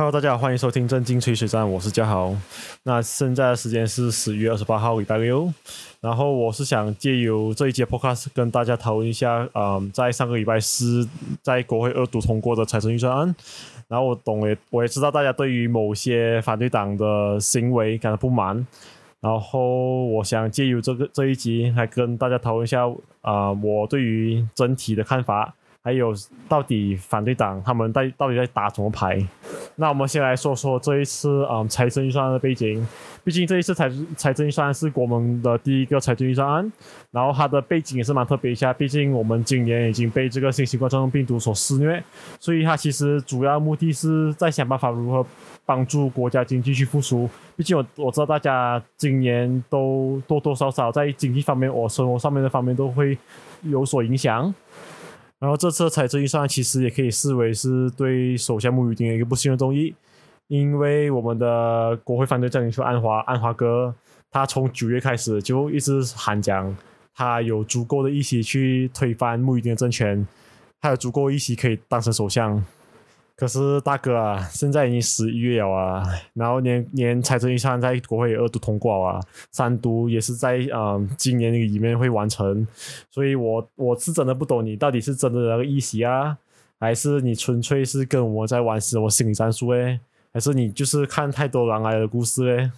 Hello，大家好，欢迎收听正经吹水站，我是嘉豪。那现在的时间是十月二十八号，礼拜六。然后我是想借由这一节 Podcast 跟大家讨论一下，嗯，在上个礼拜四在国会二读通过的财政预算案。然后我懂也我也知道大家对于某些反对党的行为感到不满。然后我想借由这个这一集来跟大家讨论一下，啊，我对于整体的看法。还有，到底反对党他们在到底在打什么牌？那我们先来说说这一次啊财政预算案的背景。毕竟这一次财财政预算案是国盟的第一个财政预算案，然后它的背景也是蛮特别一下。毕竟我们今年已经被这个新型冠状病毒所肆虐，所以它其实主要目的是在想办法如何帮助国家经济去复苏。毕竟我我知道大家今年都多多少少在经济方面、我生活上面的方面都会有所影响。然后这次财政预算其实也可以视为是对首相穆宇丁的一个不信任动议，因为我们的国会反对将领说安华安华哥，他从九月开始就一直喊讲，他有足够的意息去推翻穆宇丁的政权，他有足够意息可以当成首相。可是大哥啊，现在已经十一月了啊，然后年年财政预算在国会二度通过啊，三读也是在嗯今年里面会完成，所以我我是真的不懂你到底是真的那个意思啊，还是你纯粹是跟我在玩什么心理战术诶，还是你就是看太多狼来的故事诶？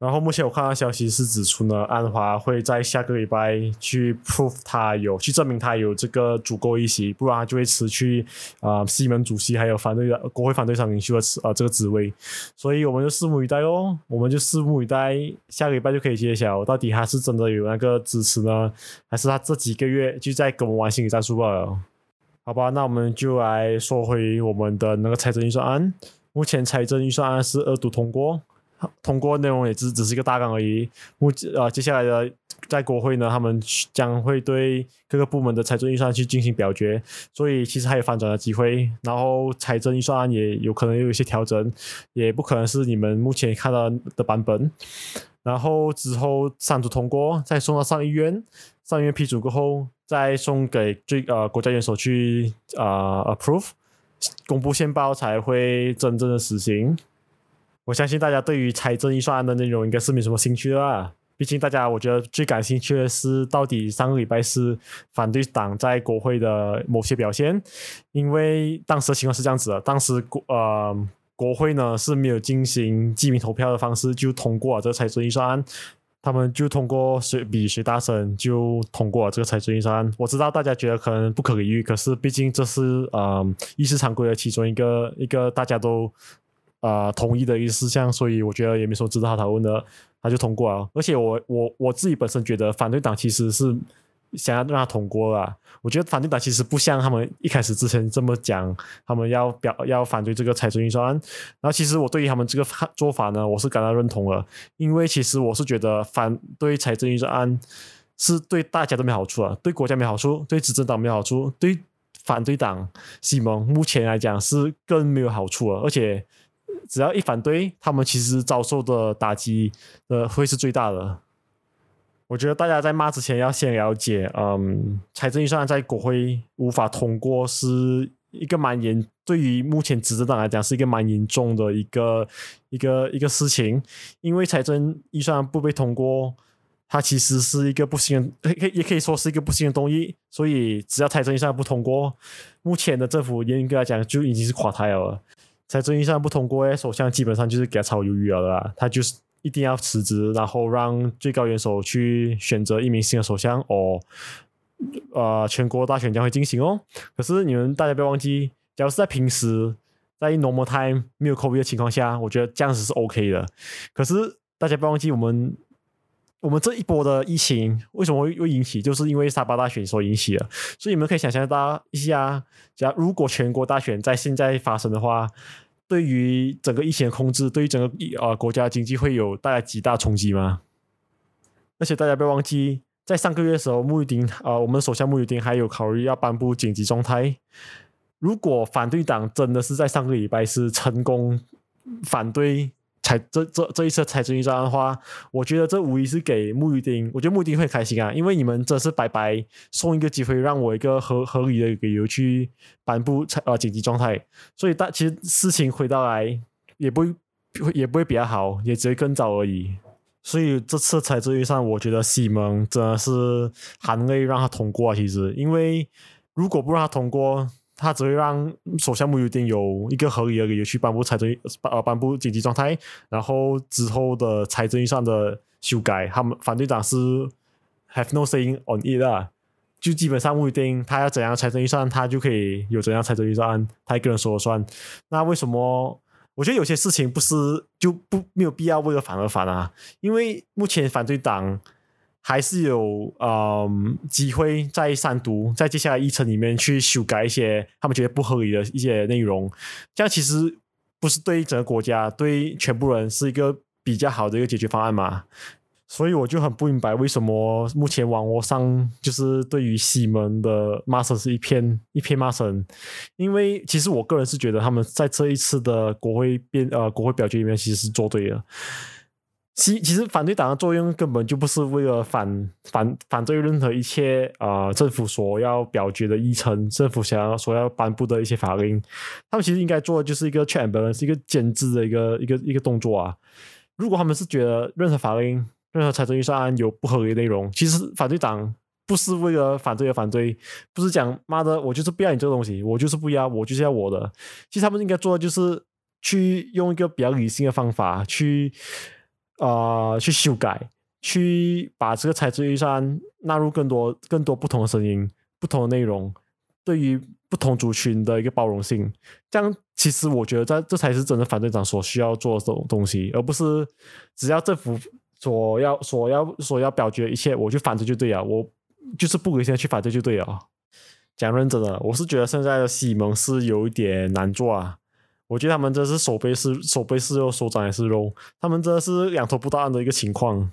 然后目前我看到消息是指出呢，安华会在下个礼拜去 prove 他有去证明他有这个足够一席，不然他就会辞去啊西门主席还有反对国会反对党领袖的啊这个职位。所以我们就拭目以待哦，我们就拭目以待，下个礼拜就可以揭晓到底他是真的有那个支持呢，还是他这几个月就在跟我们玩心理战术罢了？好吧，那我们就来说回我们的那个财政预算案。目前财政预算案是二读通过。通过内容也只只是一个大纲而已。目呃，接下来的在国会呢，他们将会对各个部门的财政预算去进行表决，所以其实还有反转的机会。然后财政预算也有可能有一些调整，也不可能是你们目前看到的版本。然后之后三读通过，再送到上议院，上议院批准过后，再送给最呃国家元首去啊 approve，公布宪报才会真正的实行。我相信大家对于财政预算案的内容应该是没什么兴趣的啦。毕竟大家我觉得最感兴趣的是到底上个礼拜是反对党在国会的某些表现。因为当时的情况是这样子的，当时国呃国会呢是没有进行记名投票的方式就通过了这个财政预算案，他们就通过谁比谁大声就通过了这个财政预算案。我知道大家觉得可能不可理喻，可是毕竟这是呃议事常规的其中一个一个大家都。啊，同意的一个事项，所以我觉得也没什么值得他讨论的，他就通过了。而且我我我自己本身觉得，反对党其实是想要让他通过了。我觉得反对党其实不像他们一开始之前这么讲，他们要表要反对这个财政预算案。然后其实我对于他们这个做法呢，我是感到认同了，因为其实我是觉得反对财政预算案是对大家都没好处啊，对国家没好处，对执政党没好处，对反对党西蒙目前来讲是更没有好处了，而且。只要一反对，他们其实遭受的打击呃会是最大的。我觉得大家在骂之前要先了解，嗯，财政预算在国会无法通过是一个蛮严，对于目前执政党来讲是一个蛮严重的一个一个一个事情。因为财政预算不被通过，它其实是一个不行，可也可以说是一个不行的东西。所以只要财政预算不通过，目前的政府严格来讲就已经是垮台了。财政预算不通过，首相基本上就是给他炒鱿鱼了啦。他就是一定要辞职，然后让最高元首去选择一名新的首相。哦，呃，全国大选将会进行哦。可是你们大家不要忘记，假如是在平时，在 normal time 没有 COVID 的情况下，我觉得这样子是 OK 的。可是大家不要忘记，我们我们这一波的疫情为什么会会引起，就是因为沙巴大选所引起的。所以你们可以想象到一下，假如果全国大选在现在发生的话。对于整个疫情的控制，对于整个呃国家经济会有带来极大冲击吗？而且大家不要忘记，在上个月的时候，穆迪丁啊，我们首相穆迪丁还有考虑要颁布紧急状态。如果反对党真的是在上个礼拜是成功反对财这这这一次财政预算的话，我觉得这无疑是给穆玉丁，我觉得穆玉丁会开心啊，因为你们这是白白送一个机会，让我一个合合理的理由去颁布财呃紧急状态，所以大其实事情回到来也不会也不会比较好，也只会更糟而已。所以这次财政预算，我觉得西蒙真的是含泪让他通过啊。其实，因为如果不让他通过，他只会让首相穆尤丁有一个合理的理由去颁布财政呃颁布紧急状态，然后之后的财政预算的修改，他们反对党是 have no saying on it 啊。就基本上穆尤丁他要怎样财政预算，他就可以有怎样财政预算，他一个人说了算。那为什么？我觉得有些事情不是就不没有必要为了反而反啊，因为目前反对党还是有嗯机会在三读，在接下来议程里面去修改一些他们觉得不合理的一些内容，这样其实不是对整个国家、对全部人是一个比较好的一个解决方案嘛？所以我就很不明白，为什么目前网络上就是对于西门的骂声是一片一片骂声？因为其实我个人是觉得他们在这一次的国会辩呃国会表决里面其实是做对了。其其实反对党的作用根本就不是为了反反反对任何一切啊政府所要表决的议程，政府想要所要颁布的一些法令，他们其实应该做的就是一个 check and balance，是一个监制的一个一个一个动作啊。如果他们是觉得任何法令，任何财政预算案有不合理内容，其实反对党不是为了反对而反对，不是讲妈的我就是不要你这个东西，我就是不要，我就是要我的。其实他们应该做的就是去用一个比较理性的方法去啊去修改，去把这个财政预算纳入更多更多不同的声音、不同的内容，对于不同族群的一个包容性。这样其实我觉得在这才是真的反对党所需要做的这种东西，而不是只要政府。所要所要所要表决一切，我就反对就对了，我就是不理性去反对就对了。讲认真的，我是觉得现在的西蒙是有一点难做啊。我觉得他们真是手背是手背是肉，手掌也是肉，他们真的是两头不到岸的一个情况。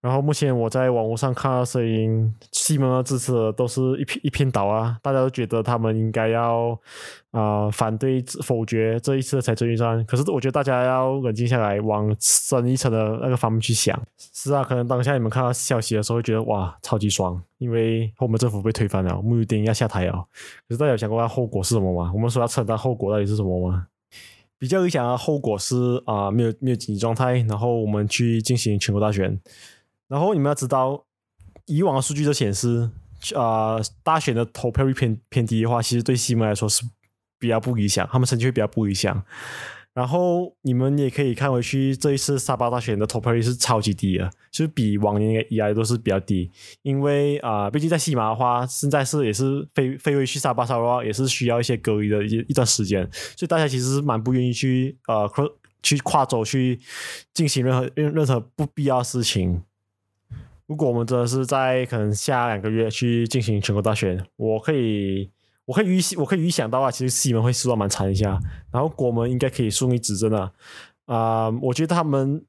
然后目前我在网络上看到声音，西蒙的支持都是一片一片倒啊，大家都觉得他们应该要啊反对否决这一次的财政预算。可是我觉得大家要冷静下来，往深一层的那个方面去想。是啊，可能当下你们看到消息的时候会觉得哇超级爽，因为我们政府被推翻了，穆玉丁要下台了。可是大家有想过后果是什么吗？我们说要承担后果到底是什么吗？比较理想的后果是啊，没有没有紧急状态，然后我们去进行全国大选。然后你们要知道，以往的数据都显示，啊，大选的投票率偏偏低的话，其实对西蒙来说是比较不理想，他们成绩会比较不理想。然后你们也可以看回去，这一次沙巴大选的投票率是超级低的，就是比往年以来都是比较低。因为啊，毕竟在西马的话，现在是也是飞飞回去沙巴沙巴，也是需要一些隔离的一一段时间，所以大家其实是蛮不愿意去呃去跨州去进行任何任任何不必要事情。如果我们真的是在可能下两个月去进行全国大选，我可以。我可以预我可以预想到啊，其实西门会输到蛮惨一下，然后国门应该可以顺利执政的啊。我觉得他们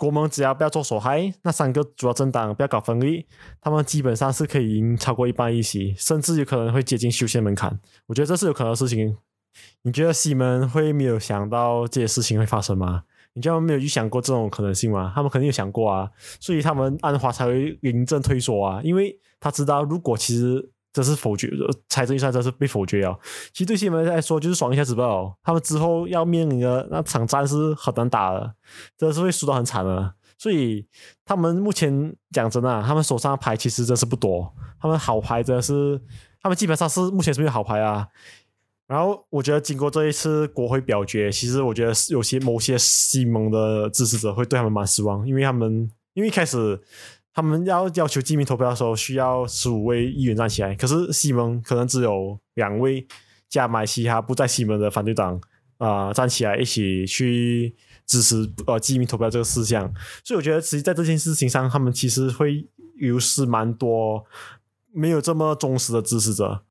国门只要不要做手害，那三个主要政党不要搞分裂，他们基本上是可以赢超过一半议席，甚至有可能会接近修宪门槛。我觉得这是有可能的事情。你觉得西门会没有想到这些事情会发生吗？你觉得没有预想过这种可能性吗？他们肯定有想过啊，所以他们安华才会临阵退缩啊，因为他知道如果其实。这是否决，财政预算这是被否决啊！其实对新闻来说就是爽一下子罢他们之后要面临的那场战是很难打的，真的是会输得很惨的。所以他们目前讲真的，他们手上的牌其实真是不多。他们好牌真的是，他们基本上是目前是没有好牌啊。然后我觉得经过这一次国会表决，其实我觉得有些某些西蒙的支持者会对他们蛮失望，因为他们因为一开始。他们要要求记名投票的时候，需要十五位议员站起来，可是西蒙可能只有两位加买其他不在西蒙的反对党啊站起来一起去支持呃记名投票这个事项，所以我觉得其实在这件事情上，他们其实会流失蛮多没有这么忠实的支持者。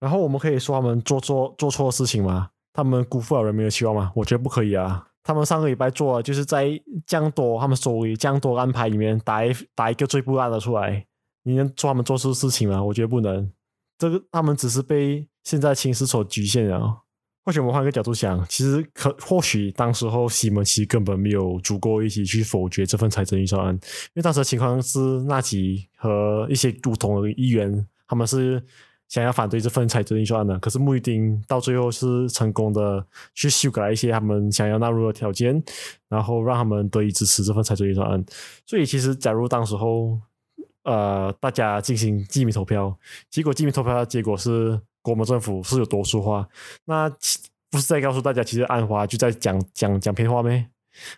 然后我们可以说他们做错做错事情吗？他们辜负了人民的期望吗？我觉得不可以啊。他们上个礼拜做了，就是在降多他们手里降多安排里面打一打一个最不烂的出来，你能做他们做出事情吗？我觉得不能。这个他们只是被现在情势所局限了。或许我们换个角度想，其实可或许当时候西蒙其根本没有足够一起去否决这份财政预算案，因为当时的情况是纳吉和一些不同的议员他们是想要反对这份财政预算案的，可是穆伊丁到最后是成功的去修改了一些他们想要纳入的条件，然后让他们得以支持这份财政预算案。所以其实假如当时候呃大家进行记名投票，结果记名投票的结果是。国民政府是有多数话，那不是在告诉大家，其实安华就在讲讲讲偏话咩？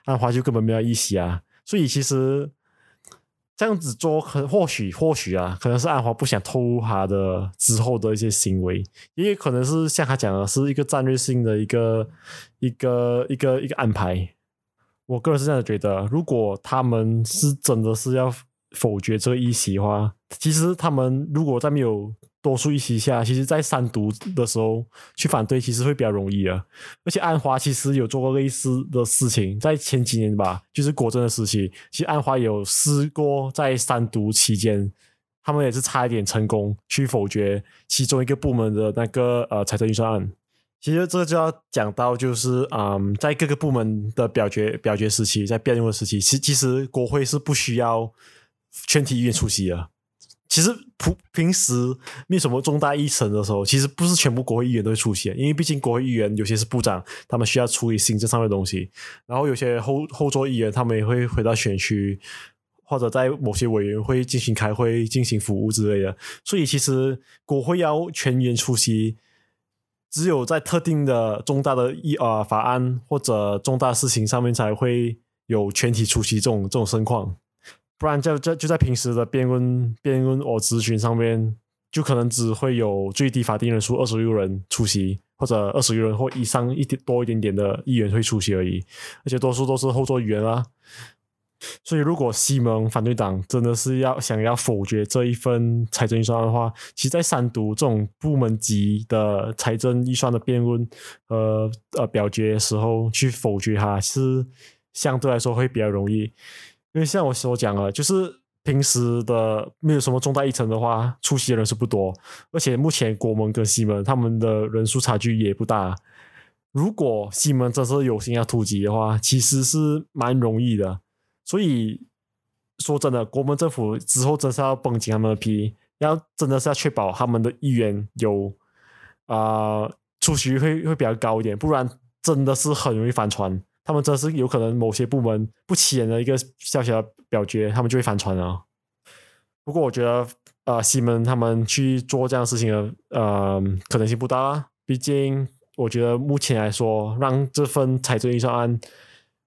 安华就根本没有意思啊！所以其实这样子做，可或许或许啊，可能是安华不想透露他的之后的一些行为，也有可能是像他讲的，是一个战略性的一个一个一个一个安排。我个人是这样觉得，如果他们是真的是要否决这个议席的话，其实他们如果在没有。多数一起下，其实，在三读的时候去反对，其实会比较容易啊。而且安华其实有做过类似的事情，在前几年吧，就是国政的时期，其实安华有试过在三读期间，他们也是差一点成功去否决其中一个部门的那个呃财政预算案。其实这就要讲到，就是嗯，在各个部门的表决表决时期，在辩论的时期，其其实国会是不需要全体议员出席的。其实普平时没什么重大议程的时候，其实不是全部国会议员都会出现，因为毕竟国会议员有些是部长，他们需要处理行政上的东西，然后有些后 后座议员他们也会回到选区，或者在某些委员会进行开会、进行服务之类的。所以其实国会要全员出席，只有在特定的重大的议啊法案或者重大事情上面才会有全体出席这种这种情况。不然就就就在平时的辩论辩论或咨询上面，就可能只会有最低法定人数二十六人出席，或者二十六人或以上一点多一点点的议员会出席而已，而且多数都是后座议员啊。所以，如果西蒙反对党真的是要想要否决这一份财政预算的话，其实，在三读这种部门级的财政预算的辩论和呃表决时候去否决它，是相对来说会比较容易。因为像我所讲了，就是平时的没有什么重大议程的话，出席的人是不多，而且目前国门跟西门他们的人数差距也不大。如果西门真是有心要突击的话，其实是蛮容易的。所以说真的，国门政府之后真是要绷紧他们的皮，要真的是要确保他们的议员有啊出席会会比较高一点，不然真的是很容易翻船。他们真是有可能某些部门不起眼的一个小小的表决，他们就会反传啊。不过我觉得，呃，西门他们去做这样的事情的，呃，可能性不大。毕竟，我觉得目前来说，让这份财政预算案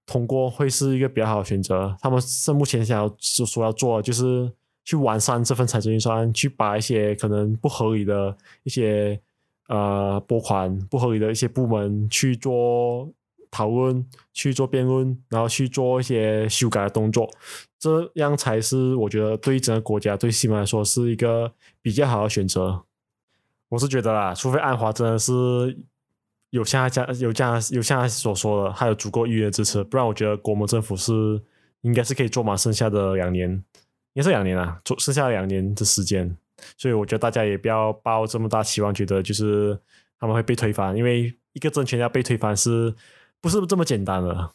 通过会是一个比较好的选择。他们是目前想要所说要做，就是去完善这份财政预算案，去把一些可能不合理的一些呃拨款、不合理的一些部门去做。讨论去做辩论，然后去做一些修改的动作，这样才是我觉得对整个国家、对西门来说是一个比较好的选择。我是觉得啦，除非安华真的是有像他讲、有这样、有像他所说的，还有足够议员支持，不然我觉得国盟政府是应该是可以做满剩下的两年，应该是两年啊，做剩下两年的时间。所以我觉得大家也不要抱这么大期望，觉得就是他们会被推翻，因为一个政权要被推翻是。不是这么简单了，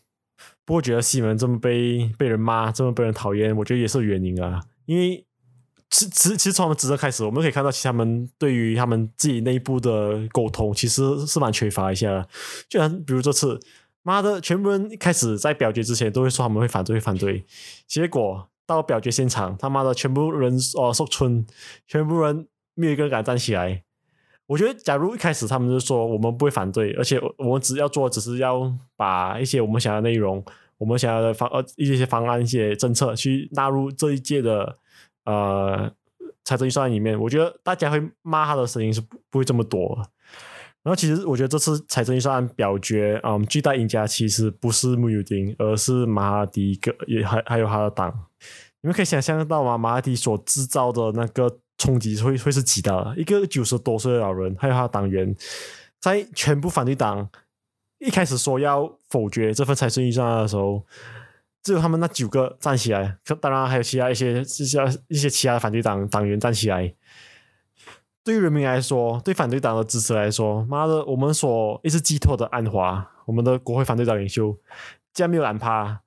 不过觉得西门这么被被人骂，这么被人讨厌，我觉得也是原因啊。因为其其其实从他们职责开始，我们可以看到，其实他们对于他们自己内部的沟通，其实是蛮缺乏一下。就像比如这次，妈的，全部人一开始在表决之前都会说他们会反对，会反对，结果到表决现场，他妈的全部人哦，受春，全部人没有一个人敢站起来。我觉得，假如一开始他们就说我们不会反对，而且我们只要做，只是要把一些我们想要的内容、我们想要的方呃一些方案、一些政策去纳入这一届的呃财政预算里面，我觉得大家会骂他的声音是不会这么多。然后，其实我觉得这次财政预算案表决，嗯，最大赢家其实不是穆尤丁，而是马哈迪个也还还有他的党。你们可以想象得到吗？马哈迪所制造的那个。冲击会会是极大的。一个九十多岁的老人，还有他的党员，在全部反对党一开始说要否决这份财政预算案的时候，只有他们那九个站起来。当然还有其他一些、一些、一些其他的反对党党员站起来。对于人民来说，对反对党的支持来说，妈的，我们所一直寄托的安华，我们的国会反对党领袖，竟然没有安趴，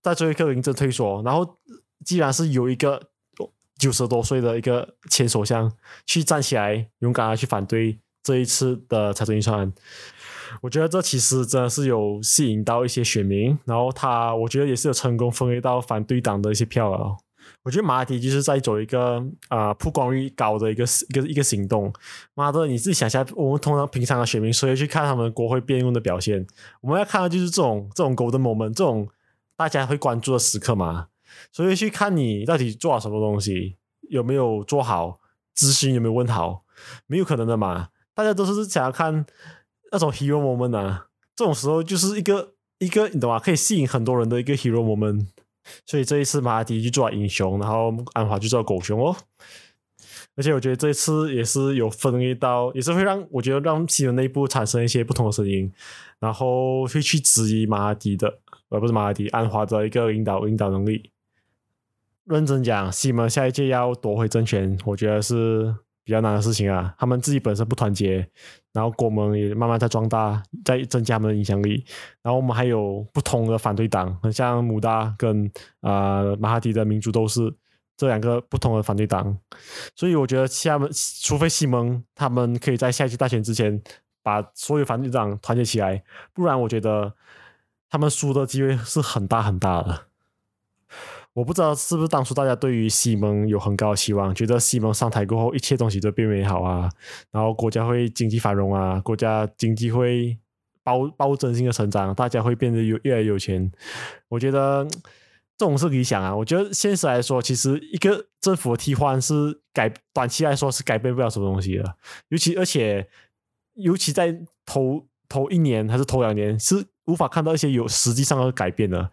在最后一刻临阵退缩，然后既然是有一个九十多岁的一个前首相去站起来，勇敢的去反对这一次的财政预算案。我觉得这其实真的是有吸引到一些选民，然后他我觉得也是有成功分配到反对党的一些票了。我觉得马迪就是在走一个啊曝光率高的一个一个一个行动。妈的，你自己想下，我们通常平常的选民谁会去看他们国会辩论的表现？我们要看的就是这种这种 golden moment，这种大家会关注的时刻嘛。所以去看你到底做了什么东西，有没有做好，咨询有没有问好，没有可能的嘛。大家都是想要看。那种 hero moment 啊，这种时候就是一个一个你懂吗？可以吸引很多人的一个 hero moment。所以这一次马迪就做英雄，然后安华就做狗熊哦。而且我觉得这一次也是有分一到，也是会让我觉得让新闻内部产生一些不同的声音，然后会去质疑马迪的，而不是马迪安华的一个领导领导能力。认真讲，西门下一届要夺回政权，我觉得是。比较难的事情啊，他们自己本身不团结，然后国盟也慢慢在壮大，在增加他们的影响力。然后我们还有不同的反对党，很像姆达跟啊马哈迪的民族都是这两个不同的反对党。所以我觉得他们，除非西蒙他们可以在下一届大选之前把所有反对党团结起来，不然我觉得他们输的机会是很大很大的。我不知道是不是当初大家对于西蒙有很高的期望，觉得西蒙上台过后一切东西都变美好啊，然后国家会经济繁荣啊，国家经济会包 包真性的成长，大家会变得有越来越有钱。我觉得这种是理想啊。我觉得现实来说，其实一个政府的替换是改短期来说是改变不了什么东西的，尤其而且尤其在头头一年还是头两年是无法看到一些有实际上的改变的。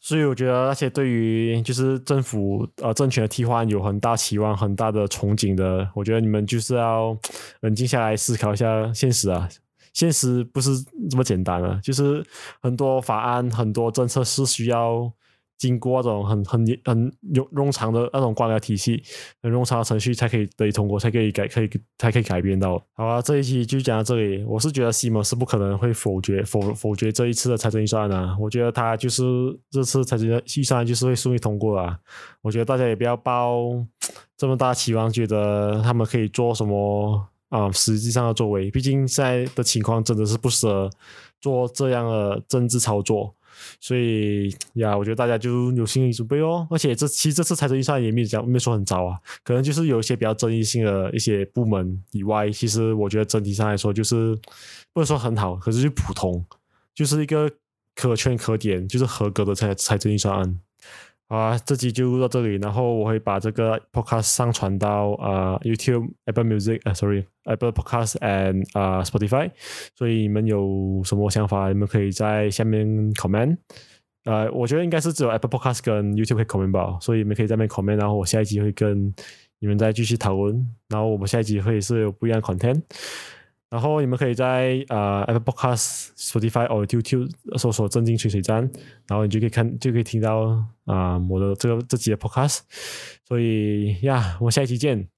所以我觉得那些对于就是政府呃政权的替换有很大期望、很大的憧憬的，我觉得你们就是要冷静下来思考一下现实啊，现实不是这么简单啊，就是很多法案、很多政策是需要。经过那种很很很冗冗长的那种官僚体系、很冗长的程序，才可以得以通过，才可以改，可以才可以改变到。好啊，这一期就讲到这里。我是觉得西蒙是不可能会否决否否决这一次的财政预算案啊。我觉得他就是这次财政预算案就是会顺利通过啊。我觉得大家也不要抱 这么大期望，觉得他们可以做什么啊实际上的作为。毕竟现在的情况真的是不适合做这样的政治操作。所以呀，我觉得大家就有心理准备哦。而且这其实这次财政预算也没讲，没说很糟啊。可能就是有一些比较争议性的一些部门以外，其实我觉得整体上来说就是不能说很好，可是就普通，就是一个可圈可点，就是合格的财财政预算案。啊，这集就录到这里，然后我会把这个 podcast 上传到啊 YouTube、Apple Music 啊，sorry Apple Podcast and 啊 Spotify。所以你们有什么想法，你们可以在下面 comment。呃，我觉得应该是只有 Apple Podcast 跟 YouTube 可以 comment 吧，所以你们可以在那边 comment，然后我下一集会跟你们再继续讨论，然后我们下一集会是有不一样的 content。然后你们可以在呃 Apple Podcast、Spotify 或 YouTube 搜索“正经吹水站”，然后你就可以看，就可以听到啊我的这个这集的 Podcast。所以呀，我们下一期见。